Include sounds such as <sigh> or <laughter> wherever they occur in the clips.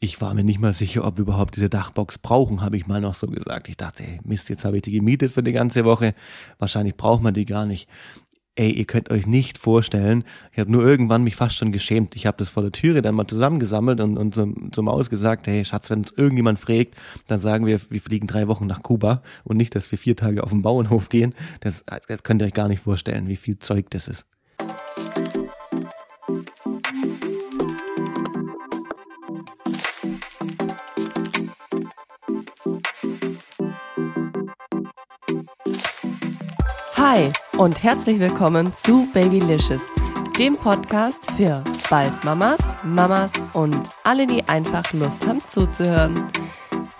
ich war mir nicht mal sicher, ob wir überhaupt diese Dachbox brauchen, habe ich mal noch so gesagt. Ich dachte, hey, Mist, jetzt habe ich die gemietet für die ganze Woche. Wahrscheinlich braucht man die gar nicht. Ey, ihr könnt euch nicht vorstellen, ich habe nur irgendwann mich fast schon geschämt. Ich habe das vor der Türe dann mal zusammengesammelt und, und zum, zum Maus gesagt, hey Schatz, wenn uns irgendjemand fragt, dann sagen wir, wir fliegen drei Wochen nach Kuba und nicht, dass wir vier Tage auf den Bauernhof gehen. Das, das könnt ihr euch gar nicht vorstellen, wie viel Zeug das ist. Hi und herzlich willkommen zu Babylicious, dem Podcast für bald Mamas, Mamas und alle, die einfach Lust haben zuzuhören.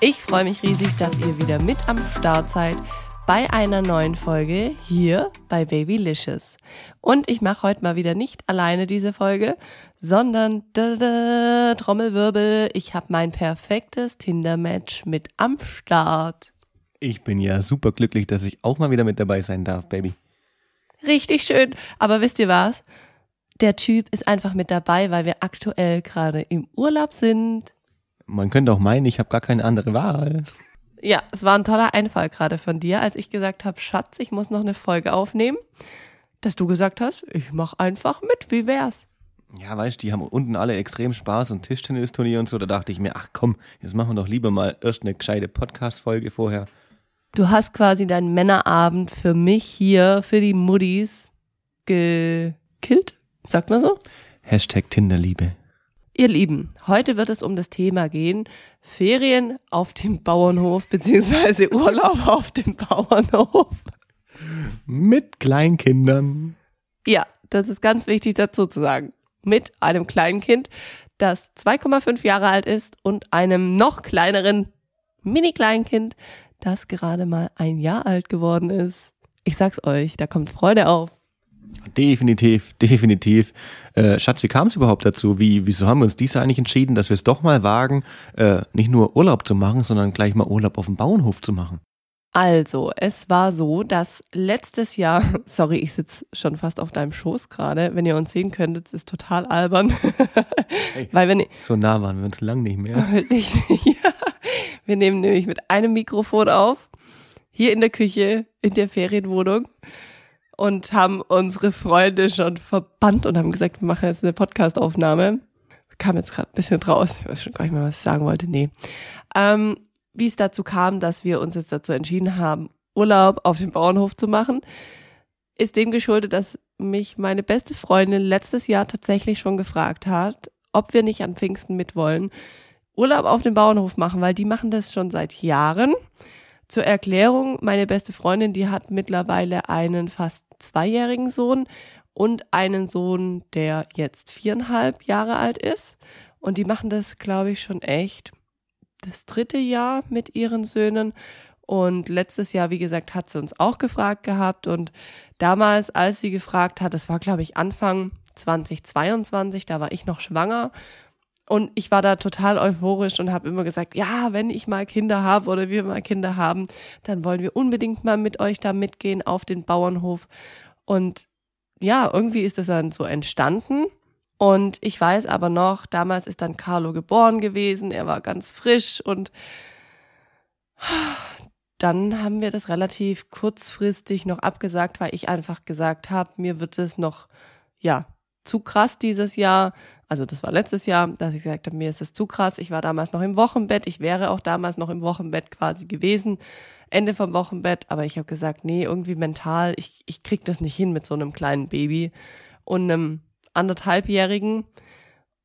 Ich freue mich riesig, dass ihr wieder mit am Start seid bei einer neuen Folge hier bei Babylicious. Und ich mache heute mal wieder nicht alleine diese Folge, sondern da, da, Trommelwirbel, ich habe mein perfektes Tinder-Match mit am Start. Ich bin ja super glücklich, dass ich auch mal wieder mit dabei sein darf, Baby. Richtig schön. Aber wisst ihr was? Der Typ ist einfach mit dabei, weil wir aktuell gerade im Urlaub sind. Man könnte auch meinen, ich habe gar keine andere Wahl. Ja, es war ein toller Einfall gerade von dir, als ich gesagt habe, Schatz, ich muss noch eine Folge aufnehmen, dass du gesagt hast, ich mach einfach mit, wie wär's? Ja, weißt du, die haben unten alle extrem Spaß und Tischtennisturnier und so. Da dachte ich mir, ach komm, jetzt machen wir doch lieber mal erst eine gescheite Podcast-Folge vorher. Du hast quasi deinen Männerabend für mich hier, für die Muddis gekillt, sagt man so? Hashtag Tinderliebe. Ihr Lieben, heute wird es um das Thema gehen, Ferien auf dem Bauernhof beziehungsweise <laughs> Urlaub auf dem Bauernhof. Mit Kleinkindern. Ja, das ist ganz wichtig dazu zu sagen. Mit einem kleinen Kind, das 2,5 Jahre alt ist und einem noch kleineren Mini-Kleinkind, das gerade mal ein Jahr alt geworden ist. Ich sag's euch, da kommt Freude auf. Definitiv, definitiv. Äh, Schatz, wie kam es überhaupt dazu? Wie, wieso haben wir uns dies eigentlich entschieden, dass wir es doch mal wagen, äh, nicht nur Urlaub zu machen, sondern gleich mal Urlaub auf dem Bauernhof zu machen? Also, es war so, dass letztes Jahr, <laughs> sorry, ich sitze schon fast auf deinem Schoß gerade, wenn ihr uns sehen könntet, ist total albern. <laughs> Hey, Weil wenn so nah waren wir uns lang nicht mehr. <laughs> Richtig, ja. Wir nehmen nämlich mit einem Mikrofon auf, hier in der Küche, in der Ferienwohnung und haben unsere Freunde schon verbannt und haben gesagt, wir machen jetzt eine Podcastaufnahme. Kam jetzt gerade ein bisschen draus, ich weiß schon gar nicht mehr, was ich sagen wollte. Nee. Ähm, wie es dazu kam, dass wir uns jetzt dazu entschieden haben, Urlaub auf dem Bauernhof zu machen, ist dem geschuldet, dass mich meine beste Freundin letztes Jahr tatsächlich schon gefragt hat, ob wir nicht an Pfingsten mitwollen, Urlaub auf dem Bauernhof machen, weil die machen das schon seit Jahren. Zur Erklärung, meine beste Freundin, die hat mittlerweile einen fast zweijährigen Sohn und einen Sohn, der jetzt viereinhalb Jahre alt ist. Und die machen das, glaube ich, schon echt das dritte Jahr mit ihren Söhnen. Und letztes Jahr, wie gesagt, hat sie uns auch gefragt gehabt. Und damals, als sie gefragt hat, das war, glaube ich, Anfang 2022, da war ich noch schwanger. Und ich war da total euphorisch und habe immer gesagt, ja, wenn ich mal Kinder habe oder wir mal Kinder haben, dann wollen wir unbedingt mal mit euch da mitgehen auf den Bauernhof. Und ja, irgendwie ist das dann so entstanden. Und ich weiß aber noch, damals ist dann Carlo geboren gewesen, er war ganz frisch und dann haben wir das relativ kurzfristig noch abgesagt, weil ich einfach gesagt habe, mir wird es noch, ja, zu krass dieses Jahr. Also das war letztes Jahr, dass ich gesagt habe, mir ist es zu krass. Ich war damals noch im Wochenbett. Ich wäre auch damals noch im Wochenbett quasi gewesen. Ende vom Wochenbett. Aber ich habe gesagt, nee, irgendwie mental, ich, ich krieg das nicht hin mit so einem kleinen Baby und einem anderthalbjährigen.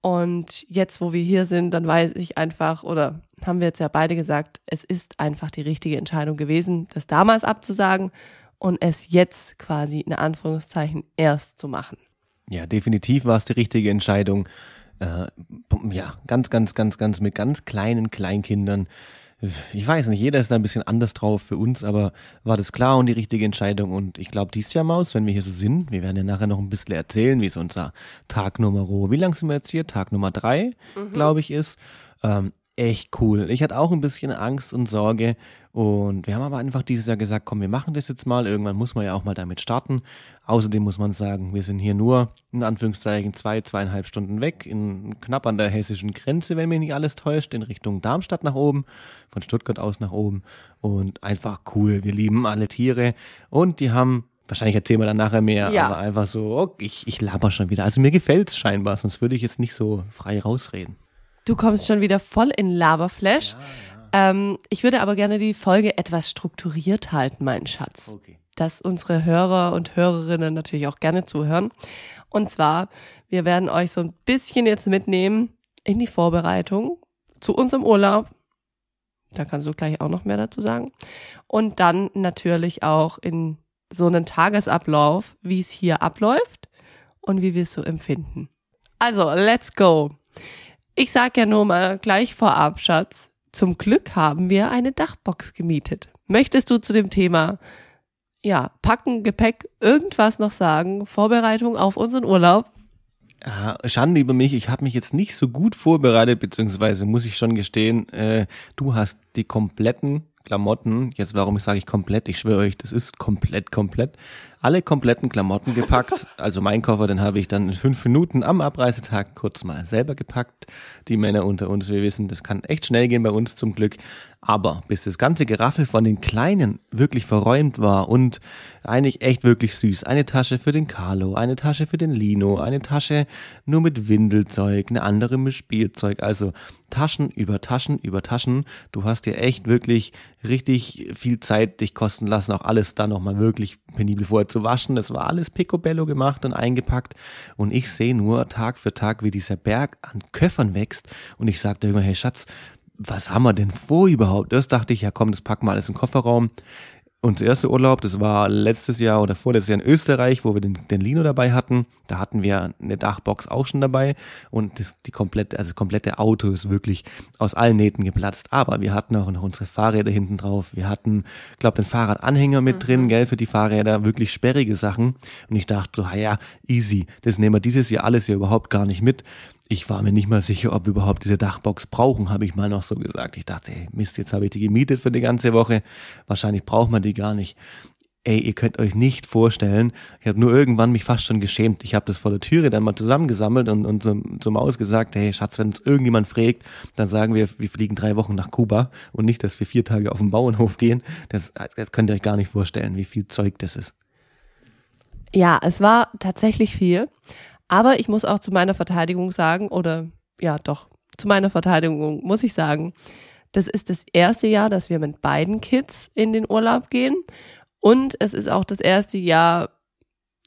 Und jetzt, wo wir hier sind, dann weiß ich einfach, oder haben wir jetzt ja beide gesagt, es ist einfach die richtige Entscheidung gewesen, das damals abzusagen und es jetzt quasi in Anführungszeichen erst zu machen. Ja, definitiv war es die richtige Entscheidung. Äh, ja, ganz, ganz, ganz, ganz mit ganz kleinen Kleinkindern. Ich weiß nicht, jeder ist da ein bisschen anders drauf für uns, aber war das klar und die richtige Entscheidung. Und ich glaube, dies Jahr, Maus, wenn wir hier so sind, wir werden ja nachher noch ein bisschen erzählen, wie es unser Tag Nummer, wie lang sind wir jetzt hier? Tag Nummer drei, Mhm. glaube ich, ist. Ähm, echt cool. Ich hatte auch ein bisschen Angst und Sorge und wir haben aber einfach dieses Jahr gesagt, komm, wir machen das jetzt mal. Irgendwann muss man ja auch mal damit starten. Außerdem muss man sagen, wir sind hier nur in Anführungszeichen zwei, zweieinhalb Stunden weg, in, knapp an der hessischen Grenze, wenn mich nicht alles täuscht, in Richtung Darmstadt nach oben, von Stuttgart aus nach oben und einfach cool. Wir lieben alle Tiere und die haben Wahrscheinlich erzählen wir dann nachher mehr, ja. aber einfach so, oh, ich, ich laber schon wieder. Also mir gefällt es scheinbar, sonst würde ich jetzt nicht so frei rausreden. Du kommst schon wieder voll in Laberflash. Ja, ja. Ähm, ich würde aber gerne die Folge etwas strukturiert halten, mein Schatz. Okay. Dass unsere Hörer und Hörerinnen natürlich auch gerne zuhören. Und zwar, wir werden euch so ein bisschen jetzt mitnehmen in die Vorbereitung zu unserem Urlaub. Da kannst du gleich auch noch mehr dazu sagen. Und dann natürlich auch in so einen Tagesablauf, wie es hier abläuft und wie wir es so empfinden. Also, let's go. Ich sag ja nur mal gleich vorab, Schatz. Zum Glück haben wir eine Dachbox gemietet. Möchtest du zu dem Thema, ja, Packen, Gepäck, irgendwas noch sagen? Vorbereitung auf unseren Urlaub? Ja, Schande über mich, ich habe mich jetzt nicht so gut vorbereitet, beziehungsweise muss ich schon gestehen, äh, du hast die kompletten Klamotten, jetzt warum ich sage ich komplett, ich schwöre euch, das ist komplett, komplett, alle kompletten Klamotten gepackt. <laughs> Also mein Koffer, den habe ich dann in fünf Minuten am Abreisetag kurz mal selber gepackt. Die Männer unter uns, wir wissen, das kann echt schnell gehen bei uns zum Glück. Aber bis das ganze Geraffel von den Kleinen wirklich verräumt war und eigentlich echt wirklich süß. Eine Tasche für den Carlo, eine Tasche für den Lino, eine Tasche nur mit Windelzeug, eine andere mit Spielzeug. Also Taschen über Taschen über Taschen. Du hast dir echt wirklich richtig viel Zeit dich kosten lassen, auch alles da nochmal wirklich penibel vorher zu waschen. Das war alles picobello gemacht und eingepackt. Und ich sehe nur Tag für Tag, wie dieser Berg an Köffern wächst. Und ich sagte immer, hey Schatz, was haben wir denn vor überhaupt? Das dachte ich, ja komm, das packen wir alles in den Kofferraum. Unser erster Urlaub, das war letztes Jahr oder vorletztes Jahr in Österreich, wo wir den, den Lino dabei hatten. Da hatten wir eine Dachbox auch schon dabei und das, die komplette, also das komplette Auto ist wirklich aus allen Nähten geplatzt. Aber wir hatten auch noch unsere Fahrräder hinten drauf. Wir hatten, glaube den Fahrradanhänger mit mhm. drin, gell, für die Fahrräder, wirklich sperrige Sachen. Und ich dachte so, ja, easy, das nehmen wir dieses Jahr alles ja überhaupt gar nicht mit ich war mir nicht mal sicher, ob wir überhaupt diese Dachbox brauchen, habe ich mal noch so gesagt. Ich dachte, ey, Mist, jetzt habe ich die gemietet für die ganze Woche. Wahrscheinlich braucht man die gar nicht. Ey, ihr könnt euch nicht vorstellen, ich habe nur irgendwann mich fast schon geschämt. Ich habe das vor der Türe dann mal zusammengesammelt und, und zum, zum Maus gesagt, hey Schatz, wenn uns irgendjemand fragt, dann sagen wir, wir fliegen drei Wochen nach Kuba und nicht, dass wir vier Tage auf den Bauernhof gehen. Das, das könnt ihr euch gar nicht vorstellen, wie viel Zeug das ist. Ja, es war tatsächlich viel. Aber ich muss auch zu meiner Verteidigung sagen, oder ja doch, zu meiner Verteidigung muss ich sagen, das ist das erste Jahr, dass wir mit beiden Kids in den Urlaub gehen. Und es ist auch das erste Jahr,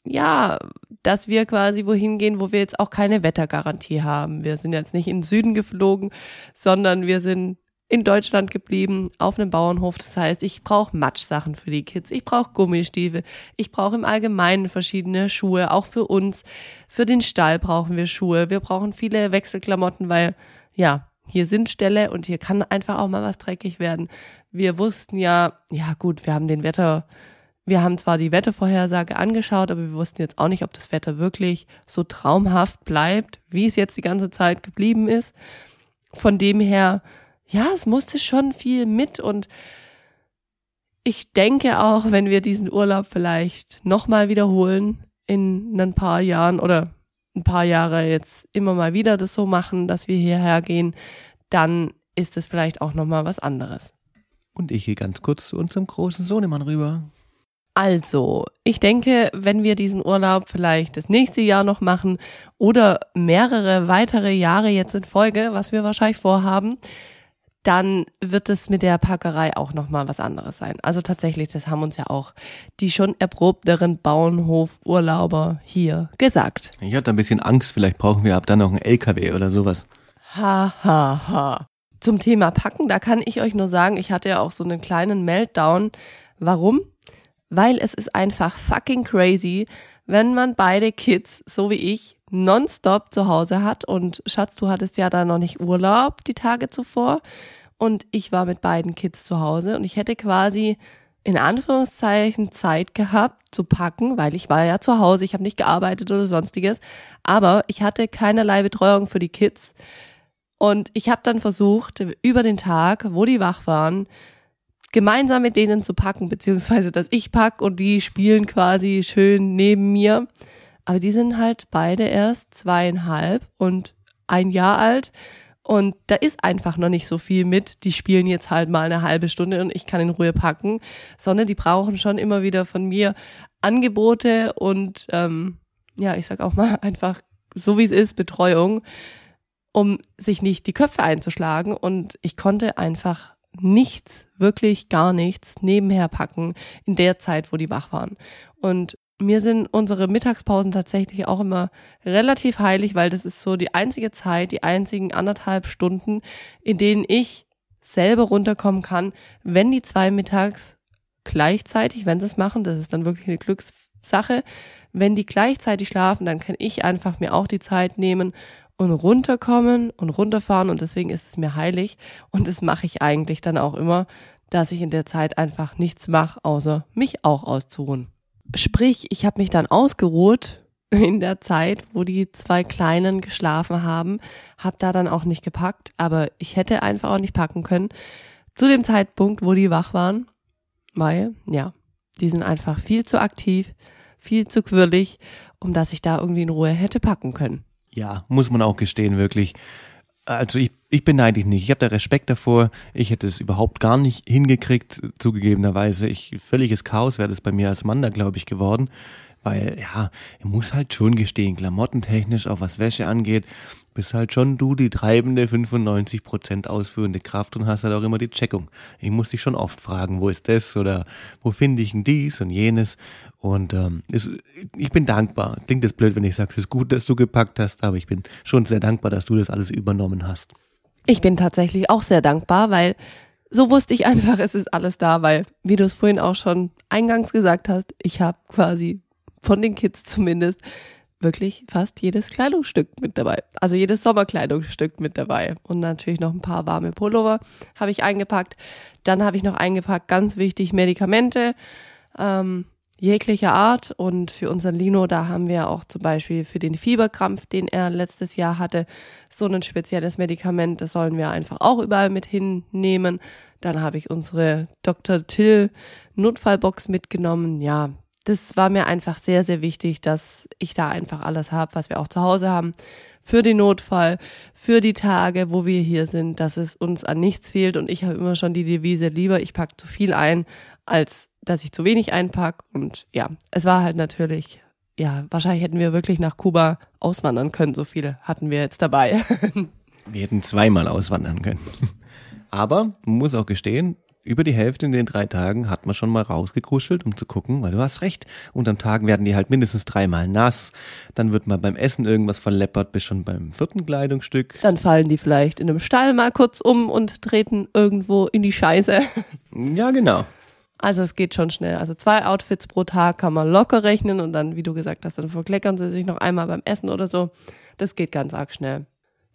ja, dass wir quasi wohin gehen, wo wir jetzt auch keine Wettergarantie haben. Wir sind jetzt nicht in den Süden geflogen, sondern wir sind in Deutschland geblieben, auf einem Bauernhof. Das heißt, ich brauche Matschsachen für die Kids, ich brauche Gummistiefel, ich brauche im Allgemeinen verschiedene Schuhe, auch für uns. Für den Stall brauchen wir Schuhe. Wir brauchen viele Wechselklamotten, weil ja, hier sind Ställe und hier kann einfach auch mal was dreckig werden. Wir wussten ja, ja gut, wir haben den Wetter, wir haben zwar die Wettervorhersage angeschaut, aber wir wussten jetzt auch nicht, ob das Wetter wirklich so traumhaft bleibt, wie es jetzt die ganze Zeit geblieben ist. Von dem her, ja, es musste schon viel mit und ich denke auch, wenn wir diesen Urlaub vielleicht nochmal wiederholen in ein paar Jahren oder ein paar Jahre jetzt immer mal wieder das so machen, dass wir hierher gehen, dann ist es vielleicht auch nochmal was anderes. Und ich gehe ganz kurz zu unserem großen Sohnemann rüber. Also, ich denke, wenn wir diesen Urlaub vielleicht das nächste Jahr noch machen oder mehrere weitere Jahre jetzt in Folge, was wir wahrscheinlich vorhaben, dann wird es mit der Packerei auch nochmal was anderes sein. Also tatsächlich, das haben uns ja auch die schon erprobteren Bauernhof-Urlauber hier gesagt. Ich hatte ein bisschen Angst, vielleicht brauchen wir ab dann noch einen LKW oder sowas. Ha, ha, ha. Zum Thema Packen, da kann ich euch nur sagen, ich hatte ja auch so einen kleinen Meltdown. Warum? Weil es ist einfach fucking crazy, wenn man beide Kids, so wie ich, nonstop zu Hause hat. Und Schatz, du hattest ja da noch nicht Urlaub die Tage zuvor. Und ich war mit beiden Kids zu Hause. Und ich hätte quasi in Anführungszeichen Zeit gehabt zu packen, weil ich war ja zu Hause, ich habe nicht gearbeitet oder sonstiges, aber ich hatte keinerlei Betreuung für die Kids. Und ich habe dann versucht, über den Tag, wo die wach waren, gemeinsam mit denen zu packen, beziehungsweise dass ich pack und die spielen quasi schön neben mir. Aber die sind halt beide erst zweieinhalb und ein Jahr alt. Und da ist einfach noch nicht so viel mit. Die spielen jetzt halt mal eine halbe Stunde und ich kann in Ruhe packen, sondern die brauchen schon immer wieder von mir Angebote und ähm, ja, ich sag auch mal <laughs> einfach so wie es ist, Betreuung, um sich nicht die Köpfe einzuschlagen. Und ich konnte einfach nichts, wirklich gar nichts nebenher packen in der Zeit, wo die wach waren. Und mir sind unsere Mittagspausen tatsächlich auch immer relativ heilig, weil das ist so die einzige Zeit, die einzigen anderthalb Stunden, in denen ich selber runterkommen kann, wenn die zwei mittags gleichzeitig, wenn sie es machen, das ist dann wirklich eine Glückssache, wenn die gleichzeitig schlafen, dann kann ich einfach mir auch die Zeit nehmen und runterkommen und runterfahren und deswegen ist es mir heilig und das mache ich eigentlich dann auch immer, dass ich in der Zeit einfach nichts mache, außer mich auch auszuruhen. Sprich, ich habe mich dann ausgeruht <laughs> in der Zeit, wo die zwei Kleinen geschlafen haben, habe da dann auch nicht gepackt, aber ich hätte einfach auch nicht packen können zu dem Zeitpunkt, wo die wach waren, weil ja, die sind einfach viel zu aktiv, viel zu quirlig, um dass ich da irgendwie in Ruhe hätte packen können. Ja, muss man auch gestehen, wirklich. Also ich, ich beneide dich nicht. Ich habe da Respekt davor. Ich hätte es überhaupt gar nicht hingekriegt, zugegebenerweise. Ich, völliges Chaos wäre das bei mir als Mann da, glaube ich, geworden. Weil, ja, ich muss halt schon gestehen, klamottentechnisch, auch was Wäsche angeht, bist halt schon du die treibende 95% ausführende Kraft und hast halt auch immer die Checkung. Ich muss dich schon oft fragen, wo ist das oder wo finde ich denn dies und jenes. Und ähm, ist, ich bin dankbar. Klingt das blöd, wenn ich sage, es ist gut, dass du gepackt hast, aber ich bin schon sehr dankbar, dass du das alles übernommen hast. Ich bin tatsächlich auch sehr dankbar, weil so wusste ich einfach, es ist alles da, weil, wie du es vorhin auch schon eingangs gesagt hast, ich habe quasi von den Kids zumindest wirklich fast jedes Kleidungsstück mit dabei. Also jedes Sommerkleidungsstück mit dabei. Und natürlich noch ein paar warme Pullover habe ich eingepackt. Dann habe ich noch eingepackt, ganz wichtig, Medikamente. Ähm, jeglicher Art. Und für unseren Lino, da haben wir auch zum Beispiel für den Fieberkrampf, den er letztes Jahr hatte, so ein spezielles Medikament. Das sollen wir einfach auch überall mit hinnehmen. Dann habe ich unsere Dr. Till Notfallbox mitgenommen. Ja, das war mir einfach sehr, sehr wichtig, dass ich da einfach alles habe, was wir auch zu Hause haben. Für den Notfall, für die Tage, wo wir hier sind, dass es uns an nichts fehlt. Und ich habe immer schon die Devise, lieber ich packe zu viel ein, als dass ich zu wenig einpack. Und ja, es war halt natürlich, ja, wahrscheinlich hätten wir wirklich nach Kuba auswandern können. So viele hatten wir jetzt dabei. <laughs> wir hätten zweimal auswandern können. Aber man muss auch gestehen, über die Hälfte in den drei Tagen hat man schon mal rausgekuschelt, um zu gucken, weil du hast recht. Unterm Tag werden die halt mindestens dreimal nass. Dann wird mal beim Essen irgendwas verleppert, bis schon beim vierten Kleidungsstück. Dann fallen die vielleicht in einem Stall mal kurz um und treten irgendwo in die Scheiße. Ja, genau. Also es geht schon schnell. Also zwei Outfits pro Tag kann man locker rechnen und dann, wie du gesagt hast, dann verkleckern sie sich noch einmal beim Essen oder so. Das geht ganz arg schnell.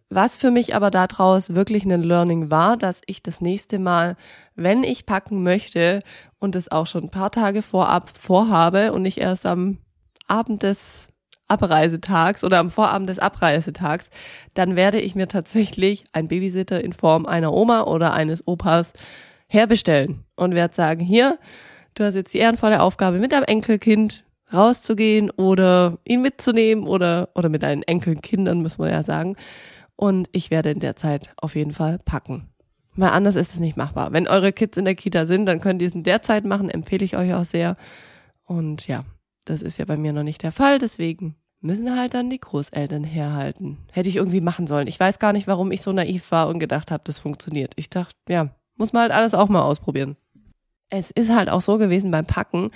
Was für mich aber daraus wirklich ein Learning war, dass ich das nächste Mal, wenn ich packen möchte und es auch schon ein paar Tage vorab vorhabe und nicht erst am Abend des Abreisetags oder am Vorabend des Abreisetags, dann werde ich mir tatsächlich ein Babysitter in Form einer Oma oder eines Opas herbestellen und werde sagen, hier, du hast jetzt die ehrenvolle Aufgabe, mit deinem Enkelkind rauszugehen oder ihn mitzunehmen oder, oder mit deinen Enkelkindern, muss man ja sagen. Und ich werde in der Zeit auf jeden Fall packen. Weil anders ist es nicht machbar. Wenn eure Kids in der Kita sind, dann könnt ihr es in der Zeit machen, empfehle ich euch auch sehr. Und ja, das ist ja bei mir noch nicht der Fall, deswegen müssen halt dann die Großeltern herhalten. Hätte ich irgendwie machen sollen. Ich weiß gar nicht, warum ich so naiv war und gedacht habe, das funktioniert. Ich dachte, ja, muss man halt alles auch mal ausprobieren. Es ist halt auch so gewesen beim Packen.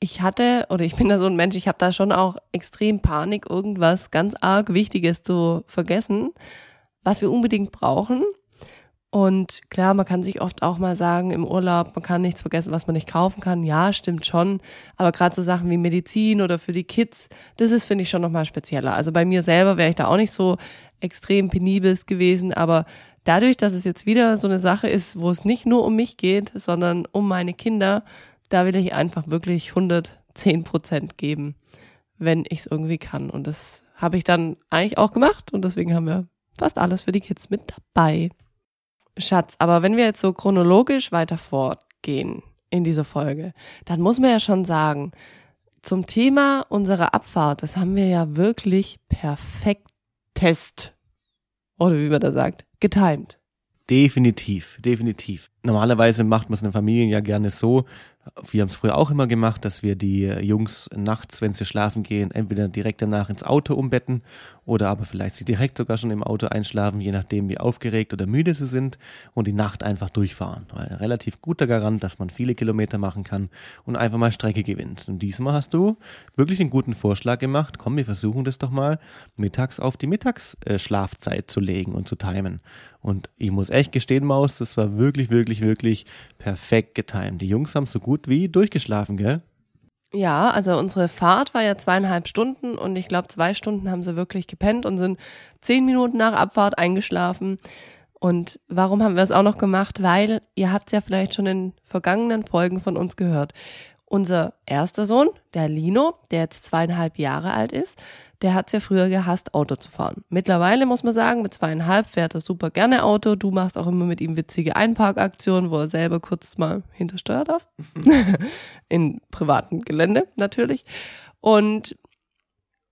Ich hatte, oder ich <laughs> bin da so ein Mensch, ich habe da schon auch extrem Panik, irgendwas ganz arg Wichtiges zu vergessen, was wir unbedingt brauchen. Und klar, man kann sich oft auch mal sagen im Urlaub, man kann nichts vergessen, was man nicht kaufen kann. Ja, stimmt schon. Aber gerade so Sachen wie Medizin oder für die Kids, das ist, finde ich, schon nochmal spezieller. Also bei mir selber wäre ich da auch nicht so extrem penibel gewesen, aber dadurch, dass es jetzt wieder so eine Sache ist, wo es nicht nur um mich geht, sondern um meine Kinder, da will ich einfach wirklich 110 Prozent geben, wenn ich es irgendwie kann. Und das habe ich dann eigentlich auch gemacht und deswegen haben wir fast alles für die Kids mit dabei. Schatz, aber wenn wir jetzt so chronologisch weiter fortgehen in dieser Folge, dann muss man ja schon sagen, zum Thema unserer Abfahrt, das haben wir ja wirklich perfekt test, oder wie man da sagt, getimed. Definitiv, definitiv. Normalerweise macht man es in Familien ja gerne so, wir haben es früher auch immer gemacht, dass wir die Jungs nachts, wenn sie schlafen gehen, entweder direkt danach ins Auto umbetten oder aber vielleicht sie direkt sogar schon im Auto einschlafen, je nachdem wie aufgeregt oder müde sie sind und die Nacht einfach durchfahren. Weil relativ guter Garant, dass man viele Kilometer machen kann und einfach mal Strecke gewinnt. Und diesmal hast du wirklich einen guten Vorschlag gemacht. Komm, wir versuchen das doch mal mittags auf die Mittagsschlafzeit zu legen und zu timen. Und ich muss echt gestehen, Maus, das war wirklich, wirklich, wirklich perfekt getimt. Die Jungs haben so gut wie durchgeschlafen, gell? Ja, also unsere Fahrt war ja zweieinhalb Stunden und ich glaube, zwei Stunden haben sie wirklich gepennt und sind zehn Minuten nach Abfahrt eingeschlafen. Und warum haben wir es auch noch gemacht? Weil ihr habt es ja vielleicht schon in vergangenen Folgen von uns gehört. Unser erster Sohn, der Lino, der jetzt zweieinhalb Jahre alt ist, der hat's ja früher gehasst, Auto zu fahren. Mittlerweile muss man sagen, mit zweieinhalb fährt er super gerne Auto. Du machst auch immer mit ihm witzige Einparkaktionen, wo er selber kurz mal hintersteuern darf. <laughs> In privatem Gelände natürlich. Und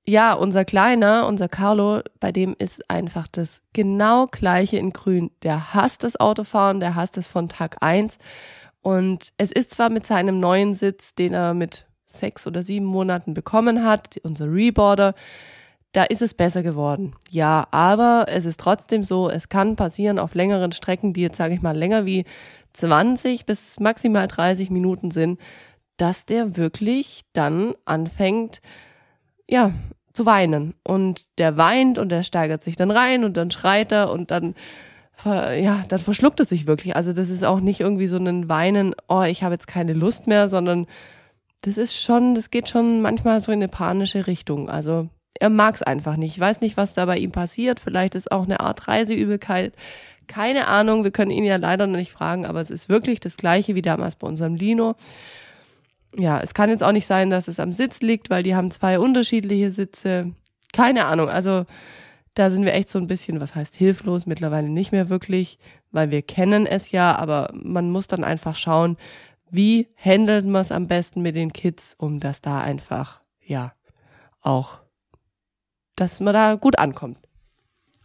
ja, unser Kleiner, unser Carlo, bei dem ist einfach das genau gleiche in Grün. Der hasst das Autofahren, der hasst es von Tag eins. Und es ist zwar mit seinem neuen Sitz, den er mit sechs oder sieben Monaten bekommen hat, unser Reboarder, da ist es besser geworden. Ja, aber es ist trotzdem so, es kann passieren auf längeren Strecken, die jetzt sage ich mal länger wie 20 bis maximal 30 Minuten sind, dass der wirklich dann anfängt, ja, zu weinen. Und der weint und der steigert sich dann rein und dann schreit er und dann, ja, dann verschluckt es sich wirklich. Also das ist auch nicht irgendwie so ein Weinen, oh, ich habe jetzt keine Lust mehr, sondern das ist schon, das geht schon manchmal so in eine panische Richtung. Also er mag es einfach nicht. Ich weiß nicht, was da bei ihm passiert. Vielleicht ist auch eine Art Reiseübelkeit. Keine Ahnung, wir können ihn ja leider noch nicht fragen, aber es ist wirklich das gleiche wie damals bei unserem Lino. Ja, es kann jetzt auch nicht sein, dass es am Sitz liegt, weil die haben zwei unterschiedliche Sitze. Keine Ahnung, also da sind wir echt so ein bisschen, was heißt hilflos, mittlerweile nicht mehr wirklich, weil wir kennen es ja, aber man muss dann einfach schauen, wie handelt man es am besten mit den Kids, um dass da einfach, ja, auch, dass man da gut ankommt.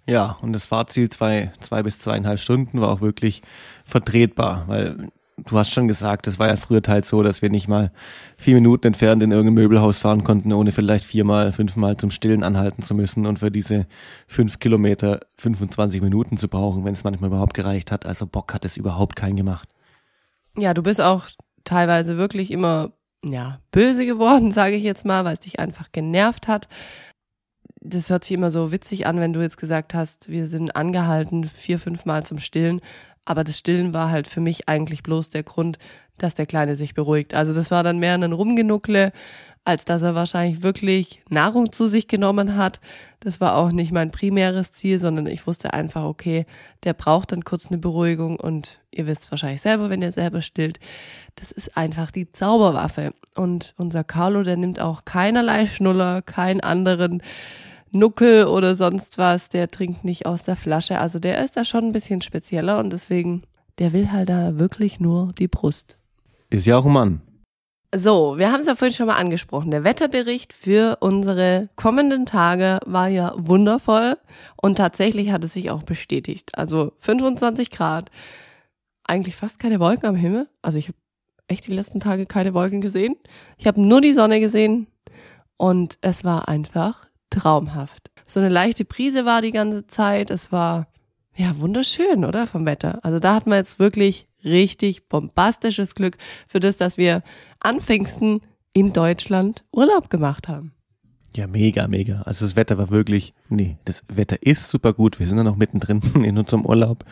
Ja, und das Fahrziel zwei, zwei bis zweieinhalb Stunden war auch wirklich vertretbar, weil du hast schon gesagt, es war ja früher teils so, dass wir nicht mal vier Minuten entfernt in irgendein Möbelhaus fahren konnten, ohne vielleicht viermal, fünfmal zum Stillen anhalten zu müssen und für diese fünf Kilometer 25 Minuten zu brauchen, wenn es manchmal überhaupt gereicht hat. Also Bock hat es überhaupt keinen gemacht. Ja, du bist auch teilweise wirklich immer ja, böse geworden, <laughs> sage ich jetzt mal, weil es dich einfach genervt hat. Das hört sich immer so witzig an, wenn du jetzt gesagt hast, wir sind angehalten vier, fünf Mal zum Stillen. Aber das Stillen war halt für mich eigentlich bloß der Grund, dass der Kleine sich beruhigt. Also das war dann mehr ein Rumgenuckle, als dass er wahrscheinlich wirklich Nahrung zu sich genommen hat. Das war auch nicht mein primäres Ziel, sondern ich wusste einfach, okay, der braucht dann kurz eine Beruhigung und ihr wisst wahrscheinlich selber, wenn ihr selber stillt, das ist einfach die Zauberwaffe. Und unser Carlo, der nimmt auch keinerlei Schnuller, keinen anderen Nuckel oder sonst was, der trinkt nicht aus der Flasche. Also der ist da schon ein bisschen spezieller und deswegen, der will halt da wirklich nur die Brust. Ist ja auch ein Mann. So, wir haben es ja vorhin schon mal angesprochen. Der Wetterbericht für unsere kommenden Tage war ja wundervoll und tatsächlich hat es sich auch bestätigt. Also 25 Grad, eigentlich fast keine Wolken am Himmel. Also ich habe echt die letzten Tage keine Wolken gesehen. Ich habe nur die Sonne gesehen und es war einfach traumhaft. So eine leichte Brise war die ganze Zeit. Es war ja wunderschön, oder vom Wetter. Also da hat man jetzt wirklich richtig bombastisches Glück für das, dass wir an Pfingsten in Deutschland Urlaub gemacht haben. Ja, mega, mega. Also das Wetter war wirklich, nee, das Wetter ist super gut. Wir sind ja noch mittendrin <laughs> in unserem Urlaub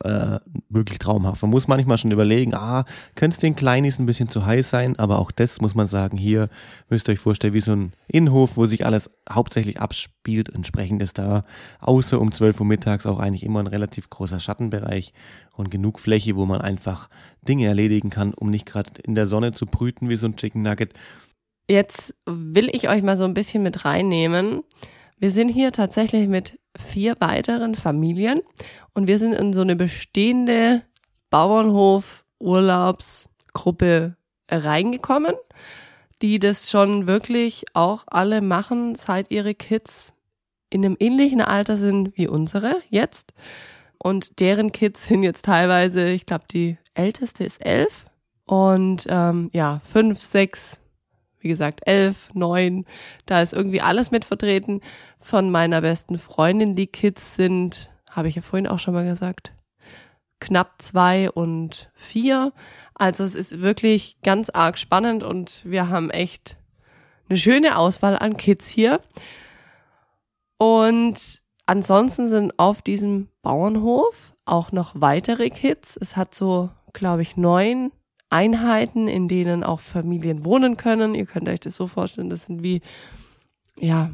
äh, wirklich traumhaft. Man muss manchmal schon überlegen, ah, könnte es den Kleinis ein bisschen zu heiß sein, aber auch das muss man sagen, hier müsst ihr euch vorstellen, wie so ein Innenhof, wo sich alles hauptsächlich abspielt. Entsprechend ist da außer um 12 Uhr mittags auch eigentlich immer ein relativ großer Schattenbereich und genug Fläche, wo man einfach Dinge erledigen kann, um nicht gerade in der Sonne zu brüten wie so ein Chicken Nugget. Jetzt will ich euch mal so ein bisschen mit reinnehmen. Wir sind hier tatsächlich mit vier weiteren Familien und wir sind in so eine bestehende Bauernhof-Urlaubsgruppe reingekommen, die das schon wirklich auch alle machen, seit ihre Kids in einem ähnlichen Alter sind wie unsere jetzt. Und deren Kids sind jetzt teilweise, ich glaube, die älteste ist elf und ähm, ja, fünf, sechs, wie gesagt, elf, neun, da ist irgendwie alles mit vertreten. Von meiner besten Freundin, die Kids sind, habe ich ja vorhin auch schon mal gesagt, knapp zwei und vier. Also es ist wirklich ganz arg spannend und wir haben echt eine schöne Auswahl an Kids hier. Und ansonsten sind auf diesem Bauernhof auch noch weitere Kids. Es hat so, glaube ich, neun Einheiten, in denen auch Familien wohnen können. Ihr könnt euch das so vorstellen, das sind wie, ja,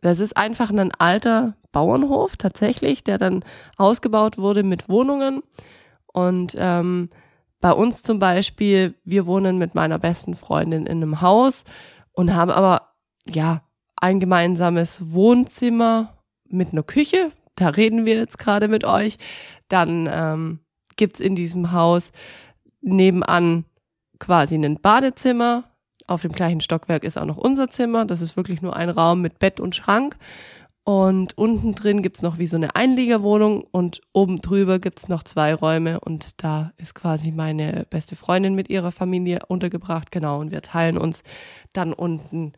das ist einfach ein alter Bauernhof tatsächlich, der dann ausgebaut wurde mit Wohnungen. Und ähm, bei uns zum Beispiel, wir wohnen mit meiner besten Freundin in einem Haus und haben aber, ja, ein gemeinsames Wohnzimmer mit einer Küche. Da reden wir jetzt gerade mit euch. Dann ähm, gibt's in diesem Haus nebenan quasi ein Badezimmer. Auf dem gleichen Stockwerk ist auch noch unser Zimmer. Das ist wirklich nur ein Raum mit Bett und Schrank. Und unten drin gibt's noch wie so eine Einliegerwohnung und oben drüber gibt's noch zwei Räume und da ist quasi meine beste Freundin mit ihrer Familie untergebracht. Genau, und wir teilen uns dann unten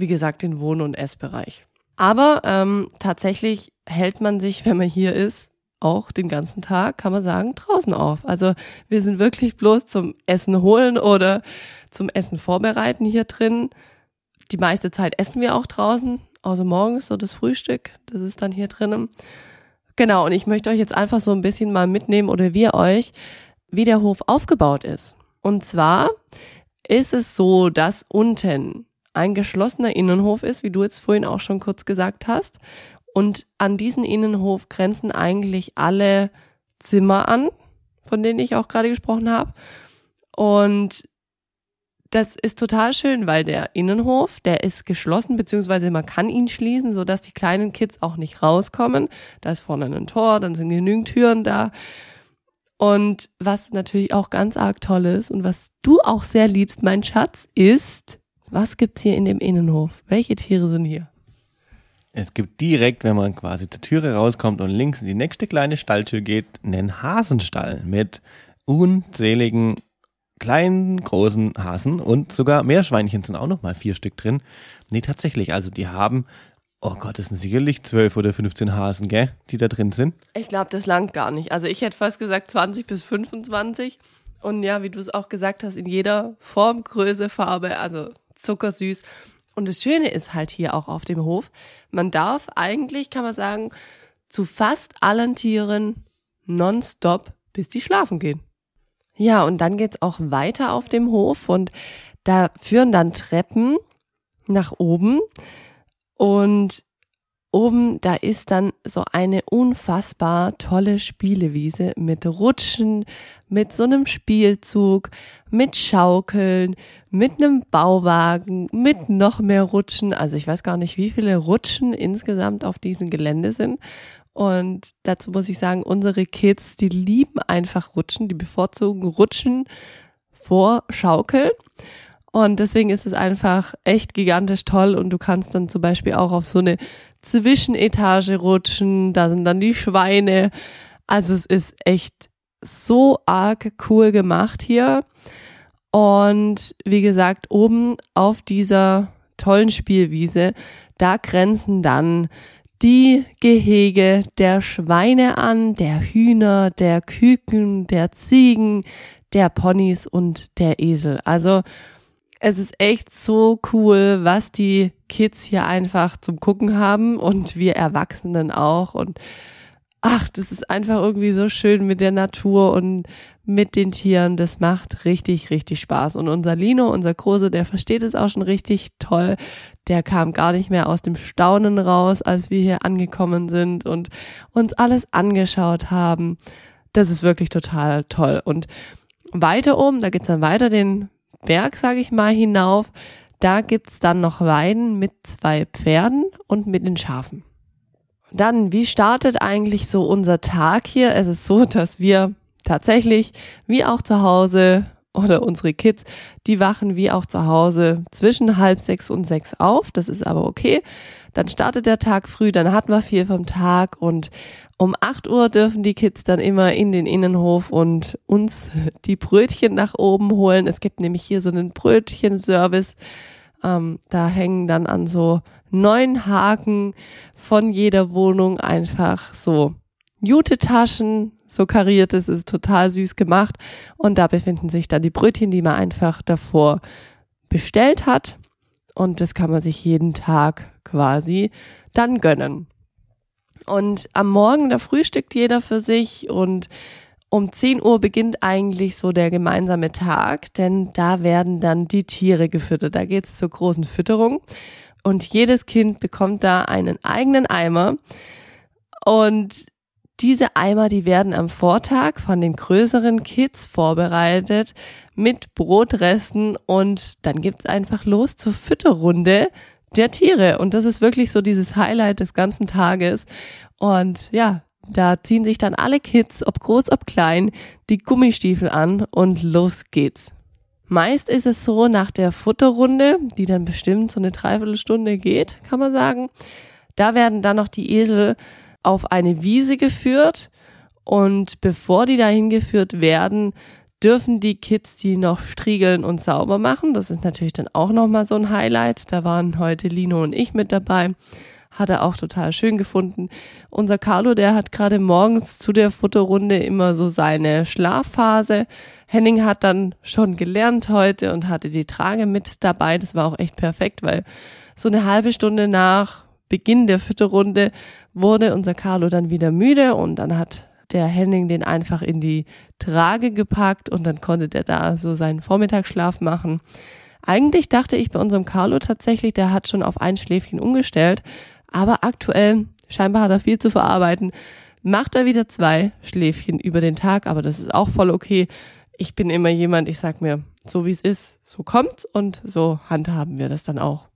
wie gesagt, den Wohn- und Essbereich. Aber ähm, tatsächlich hält man sich, wenn man hier ist, auch den ganzen Tag, kann man sagen, draußen auf. Also wir sind wirklich bloß zum Essen holen oder zum Essen vorbereiten hier drin. Die meiste Zeit essen wir auch draußen, außer morgens so das Frühstück, das ist dann hier drinnen. Genau, und ich möchte euch jetzt einfach so ein bisschen mal mitnehmen oder wir euch, wie der Hof aufgebaut ist. Und zwar ist es so, dass unten ein geschlossener Innenhof ist, wie du jetzt vorhin auch schon kurz gesagt hast. Und an diesen Innenhof grenzen eigentlich alle Zimmer an, von denen ich auch gerade gesprochen habe. Und das ist total schön, weil der Innenhof, der ist geschlossen, beziehungsweise man kann ihn schließen, sodass die kleinen Kids auch nicht rauskommen. Da ist vorne ein Tor, dann sind genügend Türen da. Und was natürlich auch ganz arg toll ist und was du auch sehr liebst, mein Schatz, ist was gibt's hier in dem Innenhof? Welche Tiere sind hier? Es gibt direkt, wenn man quasi zur Türe rauskommt und links in die nächste kleine Stalltür geht, einen Hasenstall mit unzähligen kleinen, großen Hasen und sogar Meerschweinchen sind auch noch mal vier Stück drin. Nee, tatsächlich, also die haben, oh Gott, das sind sicherlich zwölf oder 15 Hasen, gell, die da drin sind. Ich glaube, das langt gar nicht. Also ich hätte fast gesagt 20 bis 25. Und ja, wie du es auch gesagt hast, in jeder Form, Größe, Farbe, also zuckersüß. Und das Schöne ist halt hier auch auf dem Hof, man darf eigentlich, kann man sagen, zu fast allen Tieren nonstop, bis die schlafen gehen. Ja, und dann geht's auch weiter auf dem Hof und da führen dann Treppen nach oben und oben, da ist dann so eine unfassbar tolle Spielewiese mit Rutschen, mit so einem Spielzug, mit Schaukeln, mit einem Bauwagen, mit noch mehr Rutschen. Also ich weiß gar nicht, wie viele Rutschen insgesamt auf diesem Gelände sind. Und dazu muss ich sagen, unsere Kids, die lieben einfach Rutschen, die bevorzugen Rutschen vor Schaukeln. Und deswegen ist es einfach echt gigantisch toll und du kannst dann zum Beispiel auch auf so eine Zwischenetage rutschen, da sind dann die Schweine. Also es ist echt so arg cool gemacht hier. Und wie gesagt, oben auf dieser tollen Spielwiese, da grenzen dann die Gehege der Schweine an, der Hühner, der Küken, der Ziegen, der Ponys und der Esel. Also es ist echt so cool, was die Kids hier einfach zum Gucken haben und wir Erwachsenen auch. Und ach, das ist einfach irgendwie so schön mit der Natur und mit den Tieren. Das macht richtig, richtig Spaß. Und unser Lino, unser Große, der versteht es auch schon richtig toll. Der kam gar nicht mehr aus dem Staunen raus, als wir hier angekommen sind und uns alles angeschaut haben. Das ist wirklich total toll. Und weiter oben, da geht's dann weiter den Berg, sage ich mal, hinauf. Da gibt's dann noch Weiden mit zwei Pferden und mit den Schafen. Dann, wie startet eigentlich so unser Tag hier? Es ist so, dass wir tatsächlich, wie auch zu Hause oder unsere Kids, die wachen wie auch zu Hause zwischen halb sechs und sechs auf. Das ist aber okay. Dann startet der Tag früh, dann hat man viel vom Tag und um acht Uhr dürfen die Kids dann immer in den Innenhof und uns die Brötchen nach oben holen. Es gibt nämlich hier so einen Brötchenservice. Ähm, da hängen dann an so neun Haken von jeder Wohnung einfach so Jute-Taschen, so kariert ist, ist total süß gemacht. Und da befinden sich dann die Brötchen, die man einfach davor bestellt hat. Und das kann man sich jeden Tag quasi dann gönnen. Und am Morgen, da frühstückt jeder für sich und um 10 Uhr beginnt eigentlich so der gemeinsame Tag, denn da werden dann die Tiere gefüttert. Da geht's zur großen Fütterung und jedes Kind bekommt da einen eigenen Eimer. Und diese Eimer, die werden am Vortag von den größeren Kids vorbereitet mit Brotresten und dann gibt's einfach los zur Fütterrunde der Tiere. Und das ist wirklich so dieses Highlight des ganzen Tages. Und ja, da ziehen sich dann alle Kids, ob groß, ob klein, die Gummistiefel an und los geht's. Meist ist es so nach der Futterrunde, die dann bestimmt so eine Dreiviertelstunde geht, kann man sagen. Da werden dann noch die Esel auf eine Wiese geführt und bevor die dahin geführt werden, dürfen die Kids die noch striegeln und sauber machen. Das ist natürlich dann auch nochmal so ein Highlight. Da waren heute Lino und ich mit dabei hat er auch total schön gefunden. Unser Carlo, der hat gerade morgens zu der Futterrunde immer so seine Schlafphase. Henning hat dann schon gelernt heute und hatte die Trage mit dabei. Das war auch echt perfekt, weil so eine halbe Stunde nach Beginn der Fütterrunde wurde unser Carlo dann wieder müde und dann hat der Henning den einfach in die Trage gepackt und dann konnte der da so seinen Vormittagsschlaf machen. Eigentlich dachte ich bei unserem Carlo tatsächlich, der hat schon auf ein Schläfchen umgestellt, aber aktuell, scheinbar hat er viel zu verarbeiten, macht er wieder zwei Schläfchen über den Tag, aber das ist auch voll okay. Ich bin immer jemand, ich sag mir, so wie es ist, so kommt's und so handhaben wir das dann auch.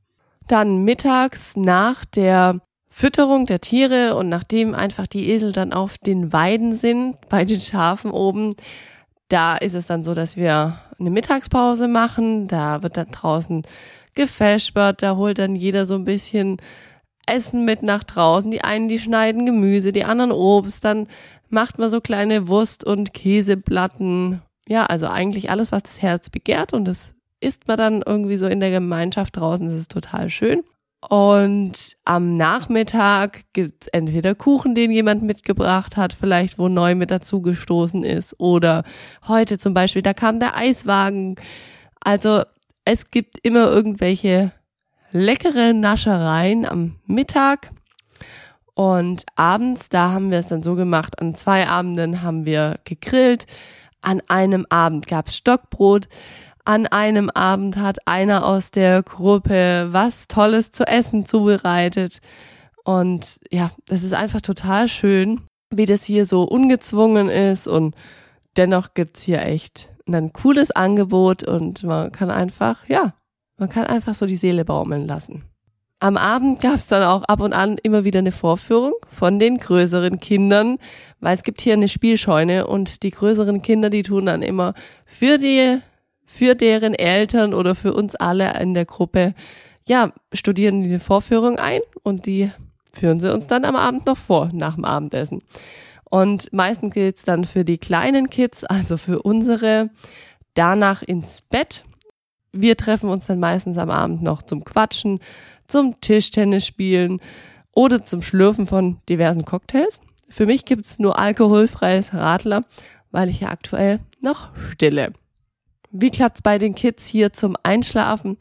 Dann mittags nach der Fütterung der Tiere und nachdem einfach die Esel dann auf den Weiden sind, bei den Schafen oben, da ist es dann so, dass wir eine Mittagspause machen. Da wird dann draußen gefespert, da holt dann jeder so ein bisschen Essen mit nach draußen. Die einen, die schneiden Gemüse, die anderen Obst. Dann macht man so kleine Wurst- und Käseplatten. Ja, also eigentlich alles, was das Herz begehrt. Und das isst man dann irgendwie so in der Gemeinschaft draußen. Das ist total schön. Und am Nachmittag gibt's entweder Kuchen, den jemand mitgebracht hat, vielleicht wo neu mit dazu gestoßen ist. Oder heute zum Beispiel, da kam der Eiswagen. Also es gibt immer irgendwelche leckere Naschereien am Mittag. Und abends, da haben wir es dann so gemacht, an zwei Abenden haben wir gegrillt. An einem Abend gab's Stockbrot. An einem Abend hat einer aus der Gruppe was Tolles zu essen zubereitet. Und ja, es ist einfach total schön, wie das hier so ungezwungen ist. Und dennoch gibt's hier echt ein cooles Angebot und man kann einfach, ja, man kann einfach so die Seele baumeln lassen. Am Abend gab es dann auch ab und an immer wieder eine Vorführung von den größeren Kindern, weil es gibt hier eine Spielscheune und die größeren Kinder, die tun dann immer für die, für deren Eltern oder für uns alle in der Gruppe, ja, studieren diese Vorführung ein und die führen sie uns dann am Abend noch vor, nach dem Abendessen. Und meistens geht's dann für die kleinen Kids, also für unsere, danach ins Bett wir treffen uns dann meistens am Abend noch zum Quatschen, zum Tischtennis spielen oder zum Schlürfen von diversen Cocktails. Für mich gibt's nur alkoholfreies Radler, weil ich ja aktuell noch stille. Wie klappt's bei den Kids hier zum Einschlafen?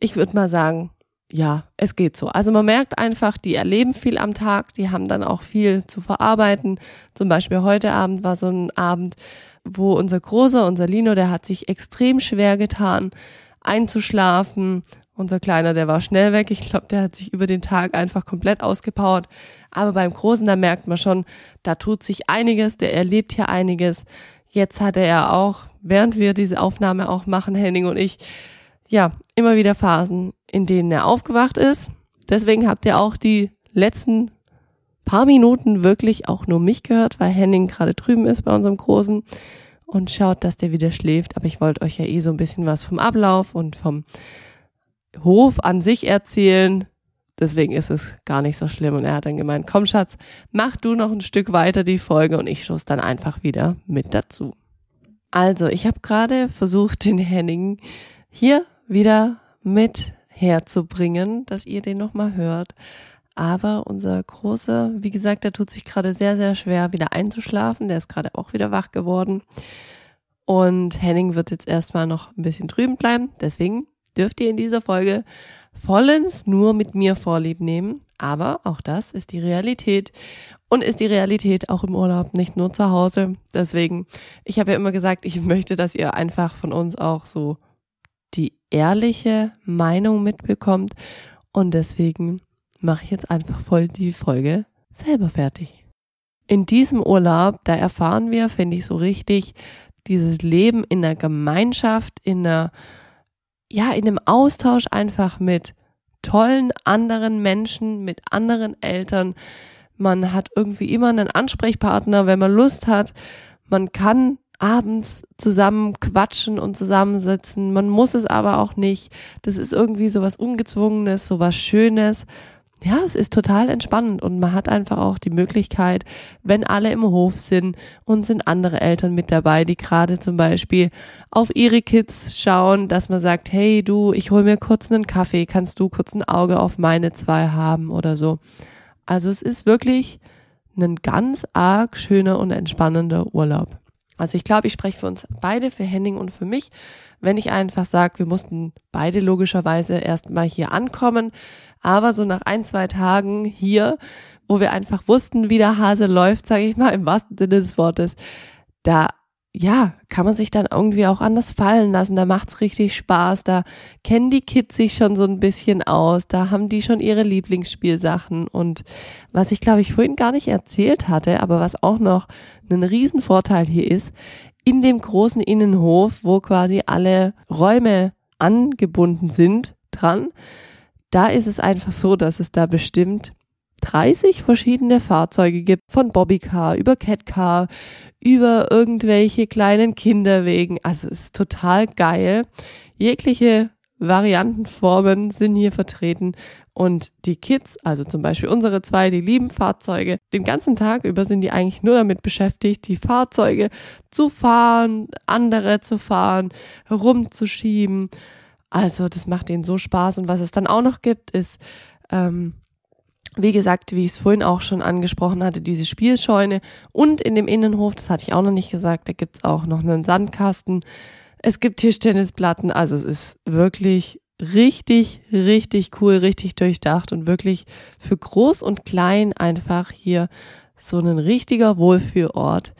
Ich würde mal sagen, ja, es geht so. Also man merkt einfach, die erleben viel am Tag, die haben dann auch viel zu verarbeiten. Zum Beispiel heute Abend war so ein Abend, wo unser Großer, unser Lino, der hat sich extrem schwer getan einzuschlafen. Unser Kleiner, der war schnell weg. Ich glaube, der hat sich über den Tag einfach komplett ausgepowert. Aber beim Großen, da merkt man schon, da tut sich einiges, der erlebt hier einiges. Jetzt hatte er auch, während wir diese Aufnahme auch machen, Henning und ich, ja, immer wieder Phasen, in denen er aufgewacht ist. Deswegen habt ihr auch die letzten paar Minuten wirklich auch nur mich gehört, weil Henning gerade drüben ist bei unserem Großen und schaut, dass der wieder schläft. Aber ich wollte euch ja eh so ein bisschen was vom Ablauf und vom Hof an sich erzählen. Deswegen ist es gar nicht so schlimm. Und er hat dann gemeint, komm Schatz, mach du noch ein Stück weiter die Folge und ich schuss dann einfach wieder mit dazu. Also, ich habe gerade versucht, den Henning hier wieder mit herzubringen, dass ihr den nochmal hört. Aber unser Großer, wie gesagt, der tut sich gerade sehr, sehr schwer, wieder einzuschlafen. Der ist gerade auch wieder wach geworden. Und Henning wird jetzt erstmal noch ein bisschen drüben bleiben. Deswegen dürft ihr in dieser Folge vollends nur mit mir Vorlieb nehmen. Aber auch das ist die Realität und ist die Realität auch im Urlaub, nicht nur zu Hause. Deswegen, ich habe ja immer gesagt, ich möchte, dass ihr einfach von uns auch so die ehrliche Meinung mitbekommt. Und deswegen mache ich jetzt einfach voll die Folge selber fertig. In diesem Urlaub, da erfahren wir, finde ich so richtig, dieses Leben in der Gemeinschaft, in einer, ja, in einem Austausch einfach mit tollen anderen Menschen, mit anderen Eltern. Man hat irgendwie immer einen Ansprechpartner, wenn man Lust hat. Man kann abends zusammen quatschen und zusammensitzen. Man muss es aber auch nicht. Das ist irgendwie so was Ungezwungenes, so was Schönes. Ja, es ist total entspannend und man hat einfach auch die Möglichkeit, wenn alle im Hof sind und sind andere Eltern mit dabei, die gerade zum Beispiel auf ihre Kids schauen, dass man sagt, hey du, ich hol mir kurz einen Kaffee, kannst du kurz ein Auge auf meine zwei haben oder so. Also es ist wirklich ein ganz arg schöner und entspannender Urlaub. Also ich glaube, ich spreche für uns beide, für Henning und für mich, wenn ich einfach sage, wir mussten beide logischerweise erstmal hier ankommen. Aber so nach ein, zwei Tagen hier, wo wir einfach wussten, wie der Hase läuft, sage ich mal, im wahrsten Sinne des Wortes, da ja, kann man sich dann irgendwie auch anders fallen lassen. Da macht's richtig Spaß. Da kennen die Kids sich schon so ein bisschen aus. Da haben die schon ihre Lieblingsspielsachen. Und was ich glaube ich vorhin gar nicht erzählt hatte, aber was auch noch ein Riesenvorteil hier ist, in dem großen Innenhof, wo quasi alle Räume angebunden sind dran, da ist es einfach so, dass es da bestimmt 30 verschiedene Fahrzeuge gibt, von Bobbycar über Catcar, über irgendwelche kleinen Kinderwegen. Also es ist total geil. Jegliche Variantenformen sind hier vertreten und die Kids, also zum Beispiel unsere zwei, die lieben Fahrzeuge. Den ganzen Tag über sind die eigentlich nur damit beschäftigt, die Fahrzeuge zu fahren, andere zu fahren, herumzuschieben. Also das macht ihnen so Spaß. Und was es dann auch noch gibt, ist ähm, wie gesagt, wie ich es vorhin auch schon angesprochen hatte, diese Spielscheune und in dem Innenhof, das hatte ich auch noch nicht gesagt, da gibt's auch noch einen Sandkasten. Es gibt Tischtennisplatten, also es ist wirklich richtig, richtig cool, richtig durchdacht und wirklich für groß und klein einfach hier so ein richtiger Wohlfühlort.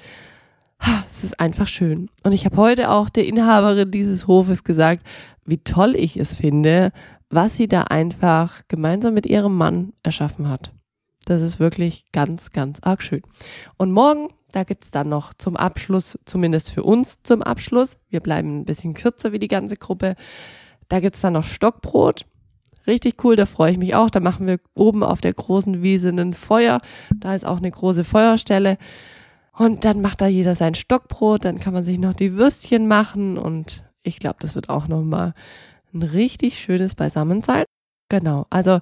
Es ist einfach schön. Und ich habe heute auch der Inhaberin dieses Hofes gesagt, wie toll ich es finde, was sie da einfach gemeinsam mit ihrem Mann erschaffen hat. Das ist wirklich ganz, ganz arg schön. Und morgen, da gibt's dann noch zum Abschluss, zumindest für uns zum Abschluss, wir bleiben ein bisschen kürzer wie die ganze Gruppe, da gibt's dann noch Stockbrot. Richtig cool, da freue ich mich auch. Da machen wir oben auf der großen Wiese ein Feuer. Da ist auch eine große Feuerstelle. Und dann macht da jeder sein Stockbrot, dann kann man sich noch die Würstchen machen und ich glaube, das wird auch nochmal ein richtig schönes Beisammensein. Genau, also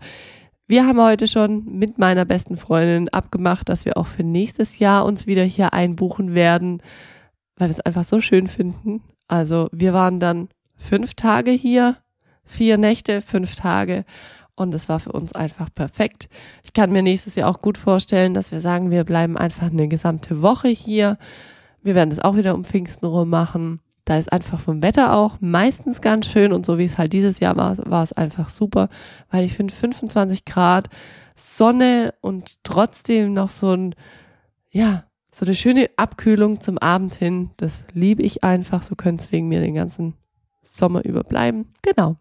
wir haben heute schon mit meiner besten Freundin abgemacht, dass wir auch für nächstes Jahr uns wieder hier einbuchen werden, weil wir es einfach so schön finden. Also wir waren dann fünf Tage hier, vier Nächte, fünf Tage und es war für uns einfach perfekt. Ich kann mir nächstes Jahr auch gut vorstellen, dass wir sagen, wir bleiben einfach eine gesamte Woche hier. Wir werden es auch wieder um Pfingsten rum machen. Da ist einfach vom Wetter auch meistens ganz schön und so wie es halt dieses Jahr war, war es einfach super, weil ich finde 25 Grad Sonne und trotzdem noch so ein, ja, so eine schöne Abkühlung zum Abend hin. Das liebe ich einfach. So könnte es wegen mir den ganzen Sommer über bleiben. Genau.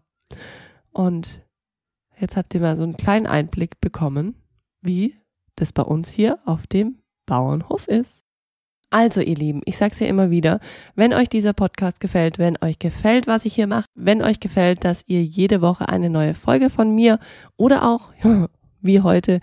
Und jetzt habt ihr mal so einen kleinen Einblick bekommen, wie das bei uns hier auf dem Bauernhof ist. Also ihr Lieben, ich sag's ja immer wieder, wenn euch dieser Podcast gefällt, wenn euch gefällt, was ich hier mache, wenn euch gefällt, dass ihr jede Woche eine neue Folge von mir oder auch, <laughs> wie heute,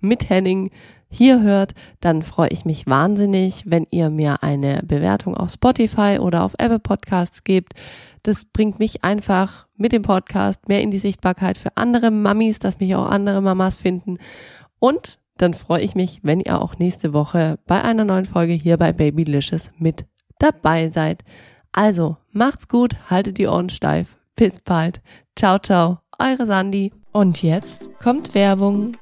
mit Henning hier hört, dann freue ich mich wahnsinnig, wenn ihr mir eine Bewertung auf Spotify oder auf Apple Podcasts gebt. Das bringt mich einfach mit dem Podcast mehr in die Sichtbarkeit für andere Mamis, dass mich auch andere Mamas finden. Und dann freue ich mich, wenn ihr auch nächste Woche bei einer neuen Folge hier bei Babylicious mit dabei seid. Also, macht's gut, haltet die Ohren steif. Bis bald. Ciao, ciao. Eure Sandy. Und jetzt kommt Werbung.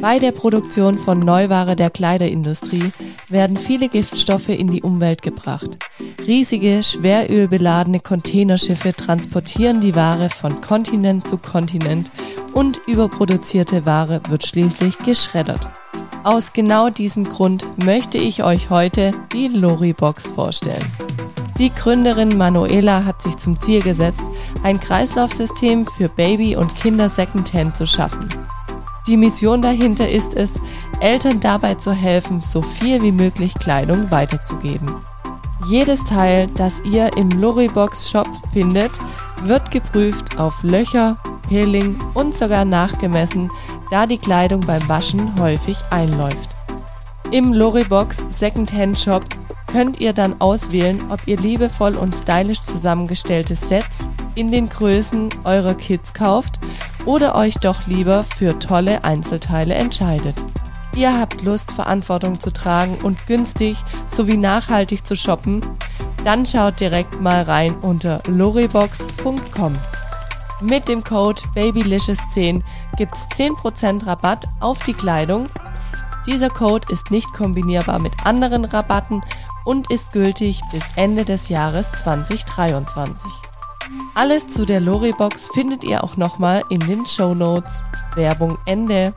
Bei der Produktion von Neuware der Kleiderindustrie werden viele Giftstoffe in die Umwelt gebracht. Riesige, schwerölbeladene Containerschiffe transportieren die Ware von Kontinent zu Kontinent und überproduzierte Ware wird schließlich geschreddert. Aus genau diesem Grund möchte ich euch heute die Lori-Box vorstellen. Die Gründerin Manuela hat sich zum Ziel gesetzt, ein Kreislaufsystem für Baby- und Kinder Secondhand zu schaffen. Die Mission dahinter ist es, Eltern dabei zu helfen, so viel wie möglich Kleidung weiterzugeben. Jedes Teil, das ihr im Loribox Shop findet, wird geprüft auf Löcher, Peeling und sogar nachgemessen, da die Kleidung beim Waschen häufig einläuft. Im Loribox Secondhand Shop könnt ihr dann auswählen, ob ihr liebevoll und stylisch zusammengestellte Sets in den Größen eurer Kids kauft oder euch doch lieber für tolle Einzelteile entscheidet. Ihr habt Lust, Verantwortung zu tragen und günstig sowie nachhaltig zu shoppen? Dann schaut direkt mal rein unter loribox.com. Mit dem Code BABYLICIOUS10 gibt's 10% Rabatt auf die Kleidung. Dieser Code ist nicht kombinierbar mit anderen Rabatten und ist gültig bis Ende des Jahres 2023. Alles zu der Loribox findet ihr auch nochmal in den Show Notes. Werbung Ende.